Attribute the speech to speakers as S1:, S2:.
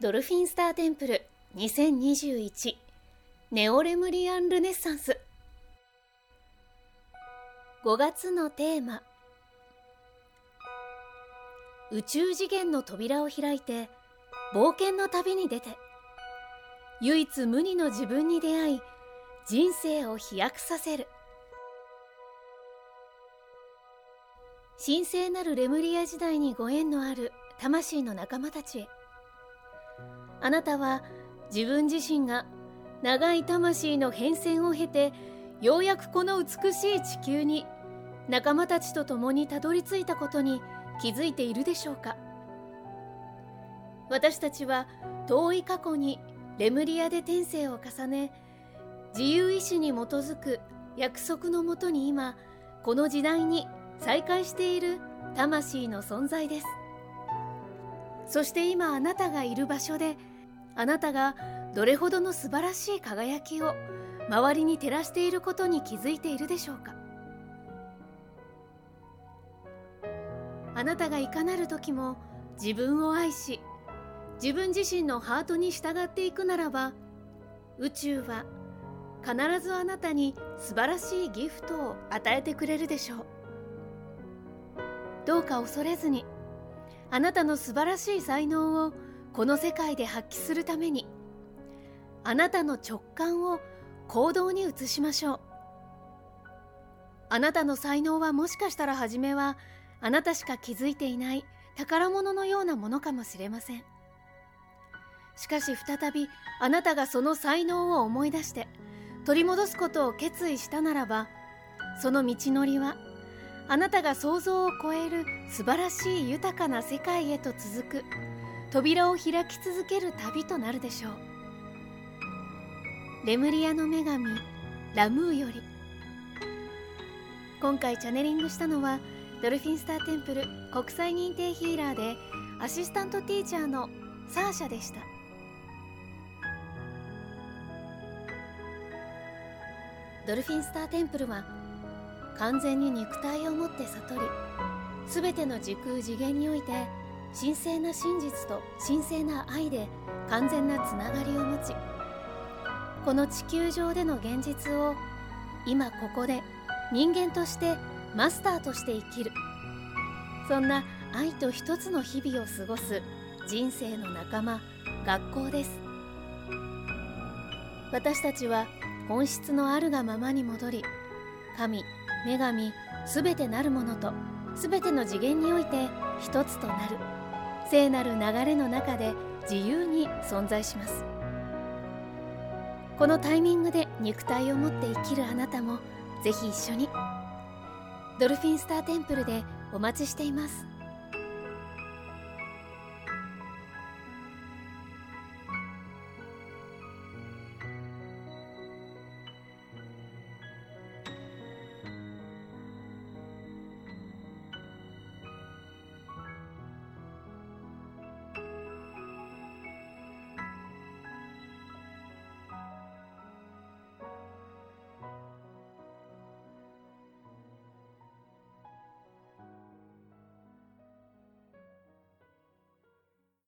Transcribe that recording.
S1: ドルフィンスターテンプル2021ネオレムリアンルネッサンス。5月のテーマ。宇宙次元の扉を開いて冒険の旅に出て。唯一無二の自分に出会い人生を飛躍させる。神聖なるレムリア時代にご縁のある魂の仲間たちへ。あなたは自分自身が長い魂の変遷を経てようやくこの美しい地球に仲間たちと共にたどり着いたことに気づいているでしょうか？私たちは遠い過去にレムリアで転生を重ね自由意志に基づく約束のもとに今この時代に再会している魂の存在です。そして今あなたがいる場所であなたがどれほどの素晴らしい輝きを周りに照らしていることに気づいているでしょうか。あなたがいかなる時も自分を愛し自分自身のハートに従っていくならば宇宙は必ずあなたに素晴らしいギフトを与えてくれるでしょう。どうか恐れずにあなたの素晴らしい才能をこの世界で発揮するために。あなたの直感を行動に移しましょう。あなたの才能はもしかしたら初めはあなたしか気づいていない宝物のようなものかもしれません。しかし再びあなたがその才能を思い出して取り戻すことを決意したならばその道のりはあなたが想像を超える素晴らしい豊かな世界へと続く。扉を開き続ける旅となるでしょう。レムリアの女神ラムーより。今回チャネリングしたのはドルフィンスターテンプル国際認定ヒーラーでアシスタントティーチャーのサーシャでした。ドルフィンスターテンプルは完全に肉体を持って悟り全ての時空次元において神聖な真実と神聖な愛で完全なつながりを持ちこの地球上での現実を今ここで人間としてマスターとして生きる。そんな愛と一つの日々を過ごす人生の仲間学校です。私たちは本質のあるがままに戻り神女神すべてなるものとすべての次元において一つとなる。聖なる流れの中で自由に存在します。このタイミングで肉体を持って生きるあなたもぜひ一緒に。ドルフィンスターテンプルでお待ちしています。